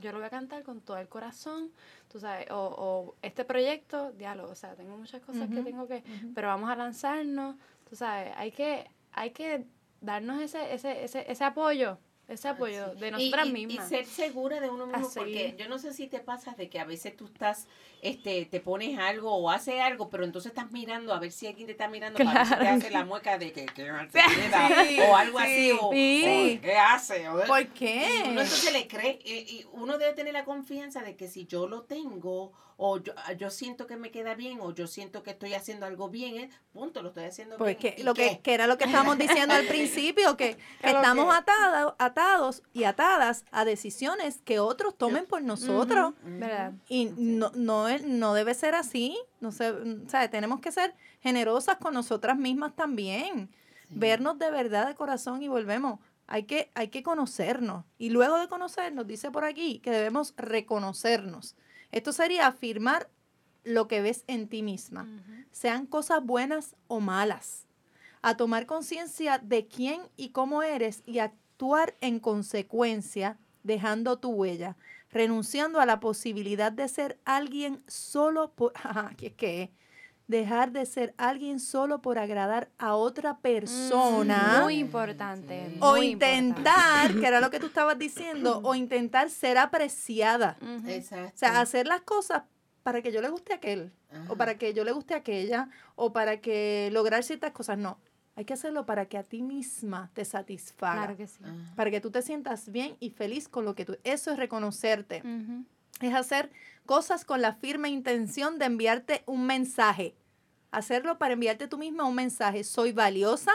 Speaker 3: yo lo voy a cantar con todo el corazón, tú sabes, o, o este proyecto, diálogo, o sea, tengo muchas cosas que tengo que, pero vamos a lanzarnos, tú sabes, hay que, hay que darnos ese, ese, ese, ese apoyo, ese apoyo de nosotras
Speaker 2: y,
Speaker 3: mismas.
Speaker 2: Y ser segura de uno mismo,
Speaker 3: Así.
Speaker 2: porque yo no sé si te pasa de que a veces tú estás, este, te pones algo o haces algo, pero entonces estás mirando a ver si alguien te está mirando para ver si te hace la mueca de que, que te queda,
Speaker 1: Sí,
Speaker 2: o algo
Speaker 1: sí,
Speaker 2: así, o,
Speaker 1: sí.
Speaker 2: o qué hace. O,
Speaker 1: ¿Por qué?
Speaker 2: uno entonces le cree, y, y uno debe tener la confianza de que si yo lo tengo, o yo, yo siento que me queda bien, o yo siento que estoy haciendo algo bien, eh, punto, lo estoy haciendo bien.
Speaker 1: Porque
Speaker 2: ¿y
Speaker 1: lo que,
Speaker 2: qué?
Speaker 1: que era lo que estábamos diciendo al principio, que, estamos atadas atados y atadas a decisiones que otros tomen por nosotros.
Speaker 3: ¿Verdad?
Speaker 1: Y no, no, es- no debe ser así. No sé, ¿sabe? Tenemos que ser generosas con nosotras mismas también. Vernos de verdad de corazón y volvemos. Hay que, hay que conocernos. Y luego de conocernos, dice por aquí que debemos reconocernos. Esto sería afirmar lo que ves en ti misma, sean cosas buenas o malas. A tomar conciencia de quién y cómo eres y actuar en consecuencia, dejando tu huella, renunciando a la posibilidad de ser alguien solo por... ¿qué es que? Dejar de ser alguien solo por agradar a otra persona.
Speaker 3: Muy importante.
Speaker 1: o
Speaker 3: muy
Speaker 1: intentar, que era lo que tú estabas diciendo, o intentar ser apreciada.
Speaker 2: Exacto.
Speaker 1: O sea, hacer las cosas para que yo le guste a aquel, o para que yo le guste a aquella, o para que lograr ciertas cosas. No, hay que hacerlo para que a ti misma te satisfaga,
Speaker 3: Claro que sí.
Speaker 2: Ajá.
Speaker 1: para que tú te sientas bien y feliz con lo que tú... Eso es reconocerte. Es hacer cosas con la firme intención de enviarte un mensaje. Hacerlo para enviarte tú misma un mensaje. Soy valiosa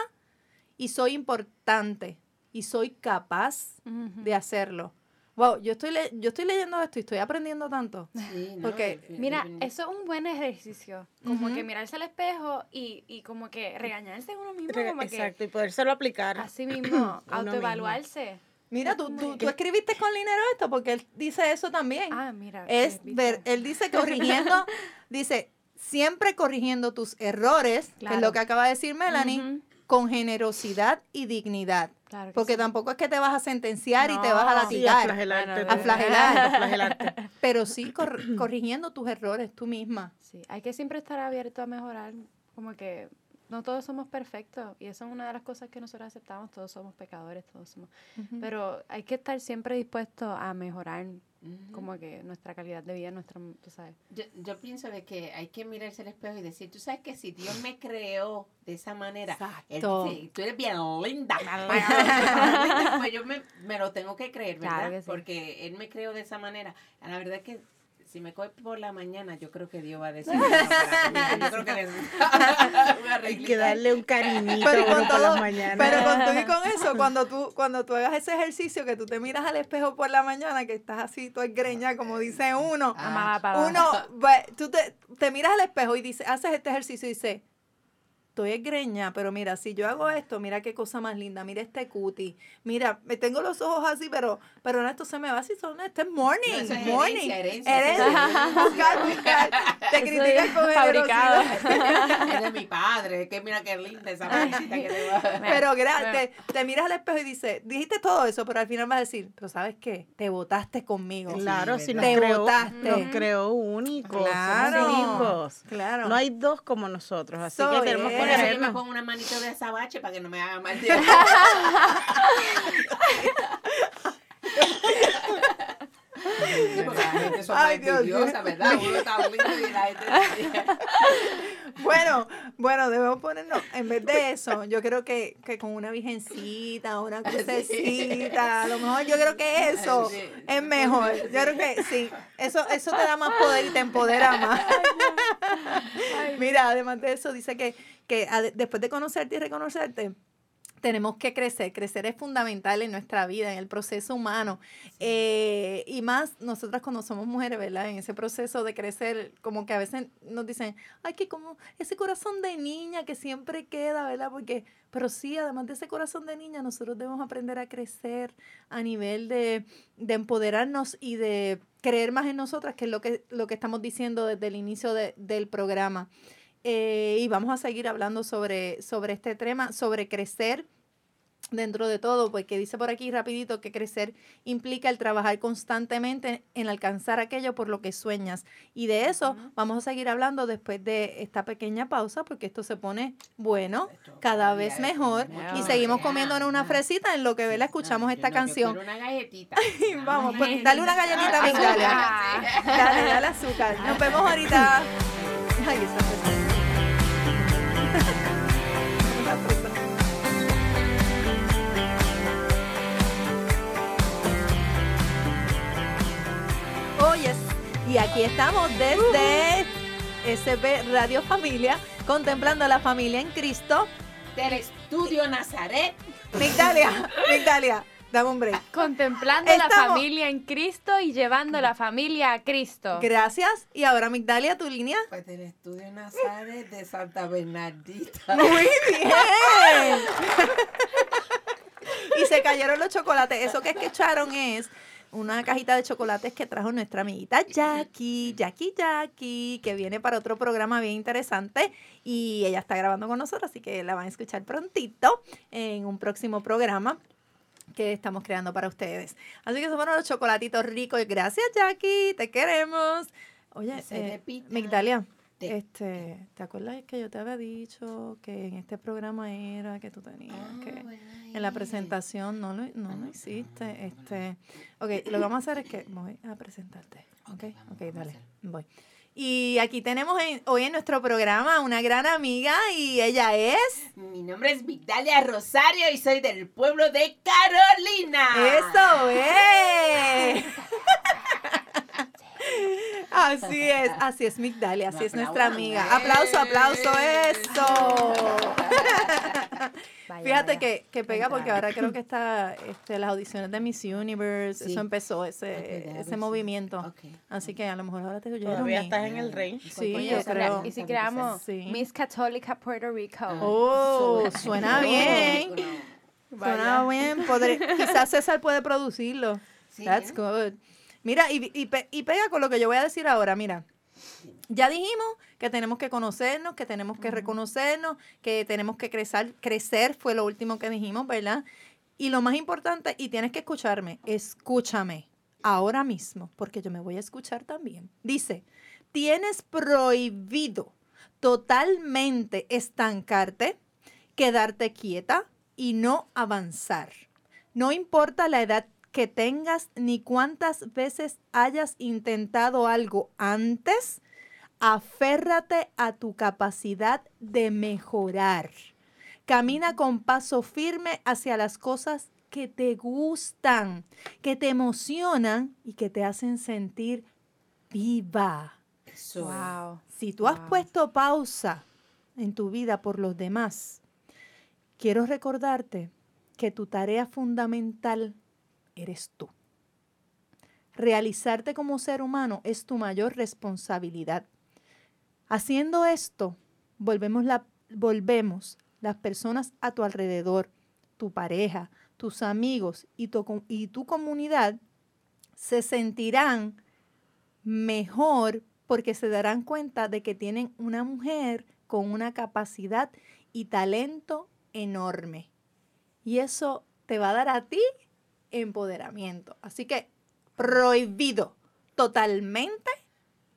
Speaker 1: y soy importante y soy capaz
Speaker 3: Ujú.
Speaker 1: de hacerlo. Wow, yo estoy, le- yo estoy leyendo esto y estoy aprendiendo tanto.
Speaker 2: Sí, no,
Speaker 1: Porque,
Speaker 2: defin-
Speaker 3: Mira, eso es un buen ejercicio. Como
Speaker 1: Ujú.
Speaker 3: que mirarse al espejo y, y como que regañarse a uno mismo. Como
Speaker 4: Exacto, y podérselo aplicar.
Speaker 3: que así mismo, autoevaluarse.
Speaker 1: Mira, tú, tú, tú escribiste con Linero esto porque él dice eso también.
Speaker 3: Ah, mira.
Speaker 1: es ver, él dice corrigiendo, dice siempre corrigiendo tus errores, que es lo que acaba de decir Melanie, con generosidad y dignidad.
Speaker 3: Claro que
Speaker 1: Porque
Speaker 3: sí.
Speaker 1: tampoco es que te vas a sentenciar y te vas a
Speaker 4: Sí, a
Speaker 1: latigar,
Speaker 4: flagelarte.
Speaker 1: A flagelar.
Speaker 4: a flagelarte.
Speaker 1: pero sí cor- corrigiendo tus errores tú misma.
Speaker 3: Sí, hay que siempre estar abierto a mejorar. Como que no todos somos perfectos y eso es una de las cosas que nosotros aceptamos. Todos somos pecadores, todos somos. Pero hay que estar siempre dispuesto a mejorar como que nuestra calidad de vida, nuestra, tú sabes.
Speaker 2: Yo, yo pienso de que hay que mirarse al espejo y decir, tú sabes que si Dios me creó de esa manera, él dice, tú eres bien linda, pues yo me, me lo tengo que creer, ¿verdad?
Speaker 3: Claro que sí.
Speaker 2: Porque Él me creó de esa manera. La verdad es que si me coge por la mañana, yo creo que Dios va a decir, "No, espérate, yo creo que una
Speaker 4: Hay que
Speaker 2: arreglita".
Speaker 4: darle un cariñito
Speaker 1: Pero con
Speaker 4: por
Speaker 1: todo-
Speaker 4: las mañanas.
Speaker 1: Pero con todo y con eso, cuando tú, cuando tú hagas ese ejercicio que tú te miras al espejo por la mañana, que estás así, tú greña, como dice uno,
Speaker 2: Ah,
Speaker 1: uno, tú te, te miras al espejo y dices, haces este ejercicio y dices, estoy esgreña, pero mira, si yo hago esto, mira qué cosa más linda, mira este cutie, mira, me tengo los ojos así, pero, pero esto se me va así, son, este es morning,
Speaker 2: No, eso es
Speaker 1: morning,
Speaker 2: herencia, herencia.
Speaker 1: Herencia. buscar, buscar, te critican
Speaker 3: es
Speaker 1: con
Speaker 3: fabricado.
Speaker 2: Es de mi padre, que mira qué linda esa que va.
Speaker 1: Pero gra-
Speaker 3: Bueno.
Speaker 1: te, te miras al espejo y dices, dijiste todo eso, pero al final vas a decir, pero ¿sabes qué? Te votaste conmigo.
Speaker 4: Claro,
Speaker 2: Sí,
Speaker 4: si nos
Speaker 1: Te
Speaker 4: creó,
Speaker 1: votaste.
Speaker 4: nos creó únicos,
Speaker 1: Claro.
Speaker 4: somos únicos.
Speaker 1: Claro.
Speaker 4: No hay dos como nosotros, así que tenemos
Speaker 1: es.
Speaker 4: que
Speaker 2: Por eso yo me pongo una manito de azabache para que no me haga mal. Porque la gente son
Speaker 1: Ay, Dios mío.
Speaker 2: ¿verdad? Uno está lindo y la gente...
Speaker 1: Bueno, bueno, debemos ponernos, en vez de eso, yo creo que, que con una virgencita, una crucecita, a lo mejor yo creo que eso
Speaker 2: Sí.
Speaker 1: es mejor. Yo creo que sí, eso, eso te da más poder y te empodera más. Mira, además de eso, dice que, que después de conocerte y reconocerte, tenemos que crecer. Crecer es fundamental en nuestra vida, en el proceso humano. Eh, y más nosotras cuando somos mujeres, ¿verdad? En ese proceso de crecer, como que a veces nos dicen, ay, que como ese corazón de niña que siempre queda, ¿verdad? Porque, pero sí, además de ese corazón de niña, nosotros debemos aprender a crecer a nivel de, de empoderarnos y de creer más en nosotras, que es lo que, lo que estamos diciendo desde el inicio de- del programa. Eh, y vamos a seguir hablando sobre, sobre este tema, sobre crecer dentro de todo, porque dice por aquí rapidito que crecer implica el trabajar constantemente en alcanzar aquello por lo que sueñas. Y de eso vamos a seguir hablando después de esta pequeña pausa, porque esto se pone bueno, cada vez mejor. Y seguimos comiéndonos una fresita en lo que ¿verdad? escuchamos esta canción.
Speaker 2: una galletita.
Speaker 1: Vamos, pues dale una galletita a mi
Speaker 3: Azúcar.
Speaker 1: Dale, dale azúcar. Nos vemos ahorita. Ay, Y aquí estamos desde SB Radio Familia, contemplando a la familia en Cristo.
Speaker 2: Del estudio Nazaret.
Speaker 1: Migdalia, Migdalia, dame un break.
Speaker 3: Contemplando la familia en Cristo y llevando la familia a Cristo.
Speaker 1: Gracias. Y ahora, Migdalia, tu línea.
Speaker 2: Pues del estudio Nazaret de Santa Bernardita.
Speaker 1: Muy bien. y se cayeron los chocolates. Eso que escucharon es una cajita de chocolates que trajo nuestra amiguita Jackie, Jackie Jackie, que viene para otro programa bien interesante y ella está grabando con nosotros, así que la van a escuchar prontito en un próximo programa que estamos creando para ustedes. Así que esos fueron los chocolatitos ricos y gracias Jackie, te queremos. Oye, eh. Migdalia,
Speaker 2: Te-
Speaker 1: este, ¿te acuerdas que yo te había dicho que en este programa era que tú tenías que en la presentación no lo, no hiciste? Este, ok, lo que vamos a hacer es que voy a presentarte. Ok, ok, dale, voy. Y aquí tenemos en- hoy en nuestro programa una gran amiga y ella es...
Speaker 2: Mi nombre es Vigdalia Rosario y soy del pueblo de Carolina.
Speaker 1: ¡Eso es! Así es, así es Migdalia, así es nuestra amiga. Aplauso, aplauso, eso.
Speaker 3: Vaya,
Speaker 1: Fíjate
Speaker 3: vaya.
Speaker 1: que, que pega porque ahora creo que está este, las audiciones de Miss Universe,
Speaker 2: Sí.
Speaker 1: eso empezó, ese, ese
Speaker 2: si-
Speaker 1: movimiento. Así que a lo mejor ahora te oyeron.
Speaker 4: Todavía estás en el range.
Speaker 1: Sí,
Speaker 3: Oye,
Speaker 1: yo creo.
Speaker 3: Y si creamos
Speaker 1: Sí.
Speaker 3: Miss Católica Puerto Rico.
Speaker 1: Oh, suena bien. Suena bien. podré- quizás César puede producirlo.
Speaker 2: Sí,
Speaker 1: That's
Speaker 2: ¿eh?
Speaker 1: good. Mira, y, y, pe- y pega con lo que yo voy a decir ahora, mira. Ya dijimos que tenemos que conocernos, que tenemos que reconocernos, que tenemos que crecer, crecer fue lo último que dijimos, ¿verdad? Y lo más importante, y tienes que escucharme, escúchame ahora mismo, porque yo me voy a escuchar también. Dice, tienes prohibido totalmente estancarte, quedarte quieta y no avanzar. No importa la edad que tengas ni cuántas veces hayas intentado algo antes, aférrate a tu capacidad de mejorar. Camina con paso firme hacia las cosas que te gustan, que te emocionan y que te hacen sentir viva.
Speaker 3: Wow.
Speaker 1: Si tú has puesto pausa en tu vida por los demás, quiero recordarte que tu tarea fundamental eres tú. Realizarte como ser humano es tu mayor responsabilidad. Haciendo esto, volvemos, la- volvemos las personas a tu alrededor, tu pareja, tus amigos y tu, y tu comunidad se sentirán mejor porque se darán cuenta de que tienen una mujer con una capacidad y talento enorme. Y eso te va a dar a ti empoderamiento. Así que prohibido totalmente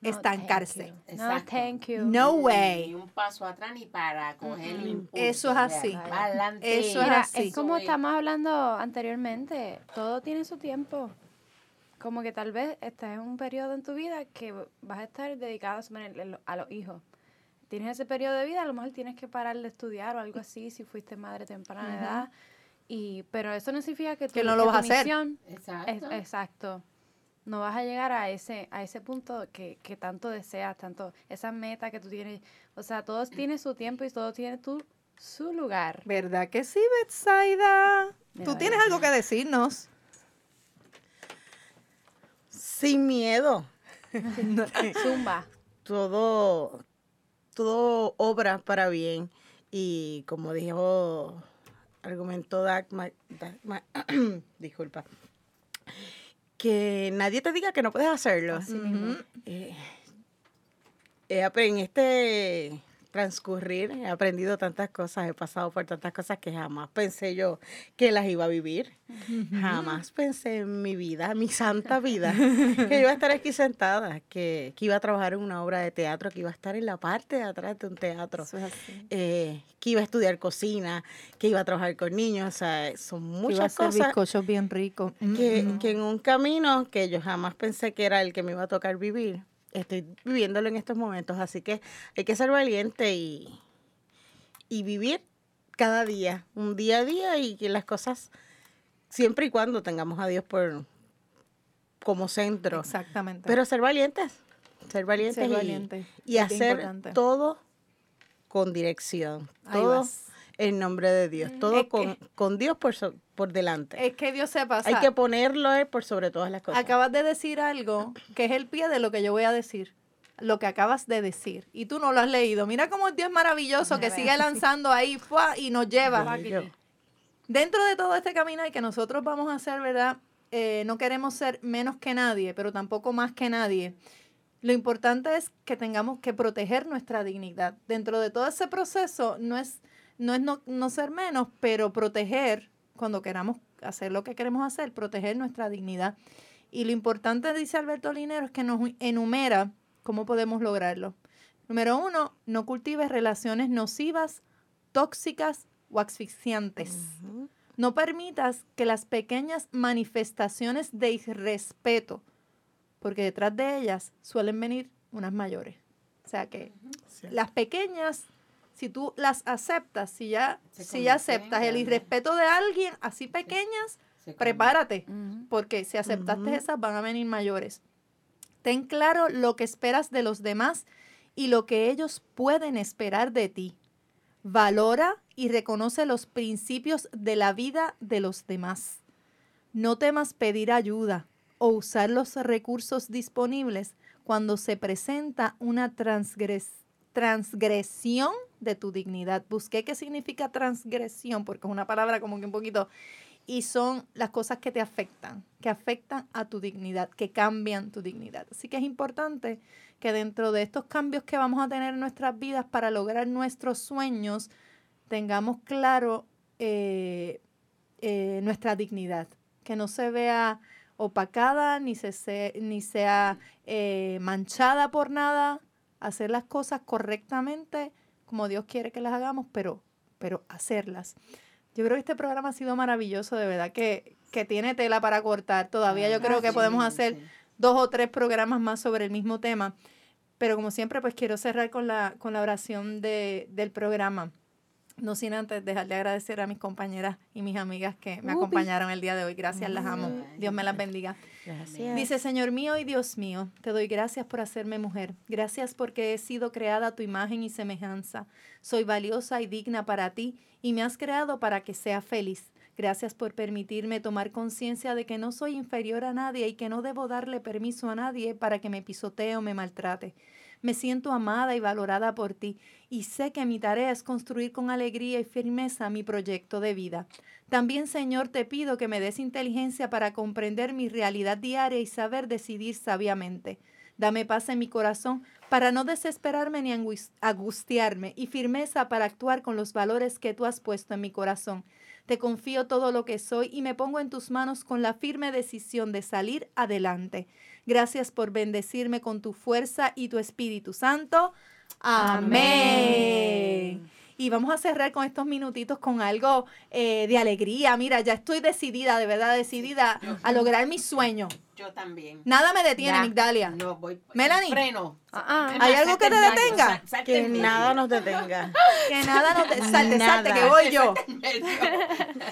Speaker 3: No,
Speaker 1: estancarse.
Speaker 3: No, thank you.
Speaker 1: No
Speaker 2: Ni
Speaker 1: way.
Speaker 2: un paso atrás ni para coger el impulso.
Speaker 1: Eso es así.
Speaker 2: adelante.
Speaker 1: Eso es así.
Speaker 3: es como estamos hablando anteriormente, todo tiene su tiempo. Como que tal vez estás en un periodo en tu vida que vas a estar dedicado a los hijos. Tienes ese periodo de vida, a lo mejor tienes que parar de estudiar o algo así si fuiste madre temprana edad. Y, pero eso no significa que,
Speaker 1: Que
Speaker 3: tu-
Speaker 1: no lo vas a hacer.
Speaker 2: Exacto.
Speaker 3: es- exacto. No vas a llegar a ese, a ese punto que, que tanto deseas, tanto esa meta que tú tienes. O sea, todo tiene su tiempo y todo tiene tu, su lugar.
Speaker 1: ¿Verdad que sí, Betsaida? Tú tienes algo que decirnos.
Speaker 4: Sin miedo.
Speaker 3: Zumba.
Speaker 4: todo, todo obra para bien. Y como dijo, argumentó Dagmar, Dagmar- disculpa, que nadie te diga que no puedes hacerlo.
Speaker 3: Así mismo.
Speaker 4: Eh, apre- en este transcurrir he aprendido tantas cosas, he pasado por tantas cosas que jamás pensé yo que las iba a vivir. Jamás pensé en mi vida, mi santa vida, que iba a estar aquí sentada, que, que iba a trabajar en una obra de teatro, que iba a estar en la parte de atrás de un teatro,
Speaker 1: es
Speaker 4: eh, que iba a estudiar cocina, que iba a trabajar con niños, o sea, son
Speaker 1: Iba a
Speaker 4: muchas
Speaker 1: ser
Speaker 4: cosas
Speaker 1: bizcochos bien ricos.
Speaker 4: que,
Speaker 1: Mm, mm.
Speaker 4: que en un camino que yo jamás pensé que era el que me iba a tocar vivir, estoy viviéndolo en estos momentos. Así que hay que ser valiente y, y vivir cada día, un día a día y que las cosas, siempre y cuando tengamos a Dios por como centro.
Speaker 1: Exactamente.
Speaker 4: Pero ser valientes, ser valientes
Speaker 1: Ser
Speaker 4: y, hacer
Speaker 1: importante.
Speaker 4: todo con dirección.
Speaker 1: Ahí
Speaker 4: Todo
Speaker 1: vas.
Speaker 4: En nombre de Dios. Todo
Speaker 1: Es que-
Speaker 4: con, con Dios por, so- por delante.
Speaker 1: Es que Dios sepa. o
Speaker 4: Hay que ponerlo él por sobre todas las cosas.
Speaker 1: Acabas de decir algo que es el pie de lo que yo voy a decir. Lo que acabas de decir. Y tú no lo has leído. Mira cómo Dios es maravilloso que sigue lanzando ahí ¡fua! y nos lleva. Dentro de todo este camino y que nosotros vamos a hacer, ¿verdad? Eh, no queremos ser menos que nadie, pero tampoco más que nadie. Lo importante es que tengamos que proteger nuestra dignidad. Dentro de todo ese proceso no es no, es no, no ser menos, pero proteger, cuando queramos hacer lo que queremos hacer, proteger nuestra dignidad. Y lo importante, dice Alberto Linero, es que nos enumera cómo podemos lograrlo. Número uno, no cultives relaciones nocivas, tóxicas o asfixiantes. No permitas que las pequeñas manifestaciones de irrespeto, porque detrás de ellas suelen venir unas mayores. O sea que las pequeñas, si tú las aceptas, si ya, si ya aceptas el irrespeto de alguien así pequeñas, prepárate, porque si aceptaste esas van a venir mayores. Ten claro lo que esperas de los demás y lo que ellos pueden esperar de ti. Valora y reconoce los principios de la vida de los demás. No temas pedir ayuda o usar los recursos disponibles cuando se presenta una transgres- transgresión de tu dignidad. Busqué qué significa transgresión porque es una palabra como que un poquito y son las cosas que te afectan, que afectan a tu dignidad, que cambian tu dignidad. Así que es importante que dentro de estos cambios que vamos a tener en nuestras vidas para lograr nuestros sueños, tengamos claro eh, eh, nuestra dignidad, que no se vea opacada ni, se, se- ni sea eh, manchada por nada, hacer las cosas correctamente como Dios quiere que las hagamos, pero, pero hacerlas. Yo creo que este programa ha sido maravilloso, de verdad que, que tiene tela para cortar. Todavía yo creo que podemos hacer dos o tres programas más sobre el mismo tema. Pero como siempre, pues quiero cerrar con la, con la oración de, del programa. No sin antes dejar de agradecer a mis compañeras y mis amigas que me acompañaron el día de hoy. Gracias, las amo. Dios me las bendiga.
Speaker 4: Gracias.
Speaker 1: Dice, Señor mío y Dios mío, te doy gracias por hacerme mujer. Gracias porque he sido creada a tu imagen y semejanza. Soy valiosa y digna para ti y me has creado para que sea feliz. Gracias por permitirme tomar conciencia de que no soy inferior a nadie y que no debo darle permiso a nadie para que me pisotee o me maltrate. Me siento amada y valorada por ti y sé que mi tarea es construir con alegría y firmeza mi proyecto de vida. También, Señor, te pido que me des inteligencia para comprender mi realidad diaria y saber decidir sabiamente. Dame paz en mi corazón para no desesperarme ni angustiarme y firmeza para actuar con los valores que tú has puesto en mi corazón. Te confío todo lo que soy y me pongo en tus manos con la firme decisión de salir adelante. Gracias por bendecirme con tu fuerza y tu Espíritu Santo. Amén. Y vamos a cerrar con estos minutitos con algo eh, de alegría. Mira, ya estoy decidida, de verdad decidida a lograr mi sueño.
Speaker 2: Yo también.
Speaker 1: Nada me detiene. Migdalia.
Speaker 2: No, voy.
Speaker 1: Melanie.
Speaker 2: Freno.
Speaker 3: Ah, ah.
Speaker 1: ¿Hay algo que te detenga?
Speaker 2: sal- salte
Speaker 4: Que nada nos detenga.
Speaker 1: Que nada no te salte, salte, que voy yo.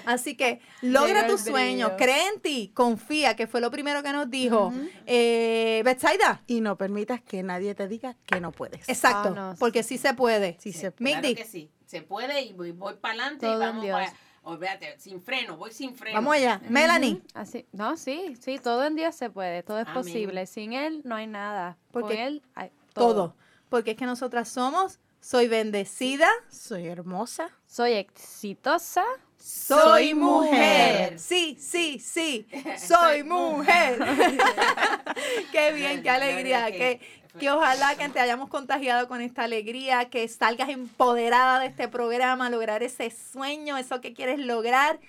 Speaker 1: Así que logra tu sueño, cree en ti, confía, que fue lo primero que nos dijo. eh, Betsaida.
Speaker 4: Y no permitas que nadie te diga que no puedes.
Speaker 1: Exacto,
Speaker 3: Ah, no,
Speaker 1: porque sí se puede.
Speaker 4: Sí se
Speaker 1: Migdi.
Speaker 2: Claro que sí. Se puede y voy, voy para adelante y vamos para. Olvídate, sin freno, voy sin freno.
Speaker 1: Vamos allá. Melanie.
Speaker 3: Así, no, sí, sí, todo en Dios se puede, todo es
Speaker 2: Amén.
Speaker 3: posible. Sin Él no hay nada.
Speaker 1: Porque
Speaker 3: Con Él hay
Speaker 1: Todo.
Speaker 3: todo.
Speaker 1: Porque es que nosotras somos, soy bendecida,
Speaker 4: Soy hermosa.
Speaker 3: Soy exitosa.
Speaker 1: soy mujer. Sí, sí, sí, soy mujer. qué bien, qué alegría. Que, que ojalá que te hayamos contagiado con esta alegría, que salgas empoderada de este programa, lograr ese sueño, eso que quieres lograr.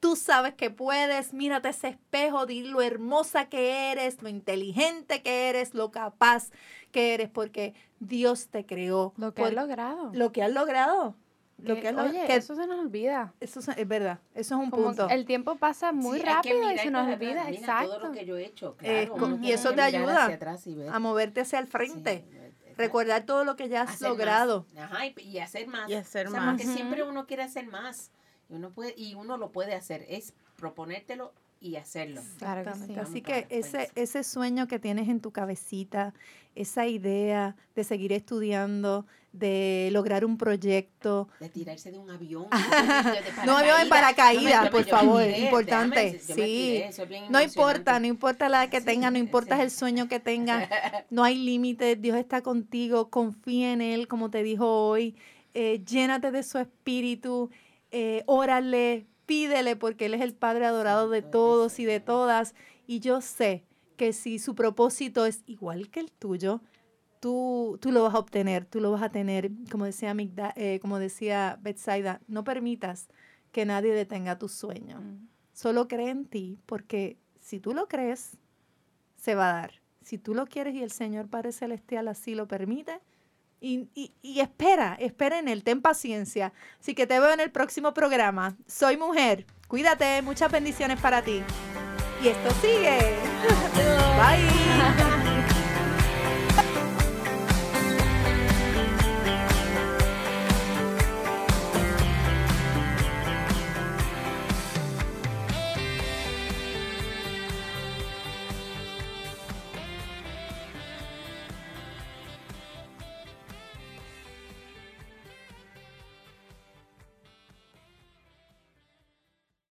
Speaker 1: Tú sabes que puedes, mírate ese espejo, di lo hermosa que eres, lo inteligente que eres, lo capaz que eres, porque Dios te creó.
Speaker 3: Lo que he logrado.
Speaker 1: lo que has logrado. Lo
Speaker 3: Que-
Speaker 1: que has lo-
Speaker 3: oye,
Speaker 1: que-
Speaker 3: eso se nos olvida.
Speaker 1: eso es, es verdad, eso es un
Speaker 3: Como
Speaker 1: punto.
Speaker 3: el tiempo pasa muy
Speaker 2: Sí,
Speaker 3: rápido y se nos olvida,
Speaker 2: atrás.
Speaker 3: Exacto.
Speaker 2: Todo lo que yo he hecho,
Speaker 1: Eh,
Speaker 2: claro.
Speaker 1: con-
Speaker 2: uno
Speaker 1: y eso te ayuda a moverte hacia el frente.
Speaker 2: Sí, eh,
Speaker 1: Recordar todo lo que ya has
Speaker 2: hacer más.
Speaker 1: logrado.
Speaker 2: Ajá, y, y hacer más.
Speaker 4: Y hacer
Speaker 2: O sea,
Speaker 4: más.
Speaker 2: Porque
Speaker 3: Ujú.
Speaker 2: siempre uno quiere hacer más. Y uno, puede, y uno lo puede hacer. Es proponértelo y hacerlo.
Speaker 3: Claro que sí.
Speaker 1: Así que ese, ese sueño que tienes en tu cabecita, esa idea de seguir estudiando, de lograr un proyecto,
Speaker 2: De tirarse de un avión.
Speaker 1: No avión en paracaídas, por
Speaker 2: yo
Speaker 1: favor,
Speaker 2: tiré,
Speaker 1: importante,
Speaker 2: déjame,
Speaker 1: sí.
Speaker 2: tiré, es
Speaker 1: no importa, no importa la edad que
Speaker 2: Sí,
Speaker 1: tengas, no importa
Speaker 2: sí.
Speaker 1: el sueño que tengas, no hay límites, Dios está contigo, confía en Él, como te dijo hoy, eh, llénate de su espíritu, eh, órale, pídele, porque Él es el Padre adorado de todos y de todas, y yo sé que si su propósito es igual que el tuyo, tú, tú lo vas a obtener, tú lo vas a tener, como decía, Migda- eh, como decía Betsaida, no permitas que nadie detenga tu sueño. Solo cree en ti, porque si tú lo crees, se va a dar. Si tú lo quieres y el Señor Padre Celestial así lo permite, y, espera, espera en Él, ten paciencia. Así que te veo en el próximo programa. Soy mujer, cuídate, muchas bendiciones para ti. Y esto sigue. Bye.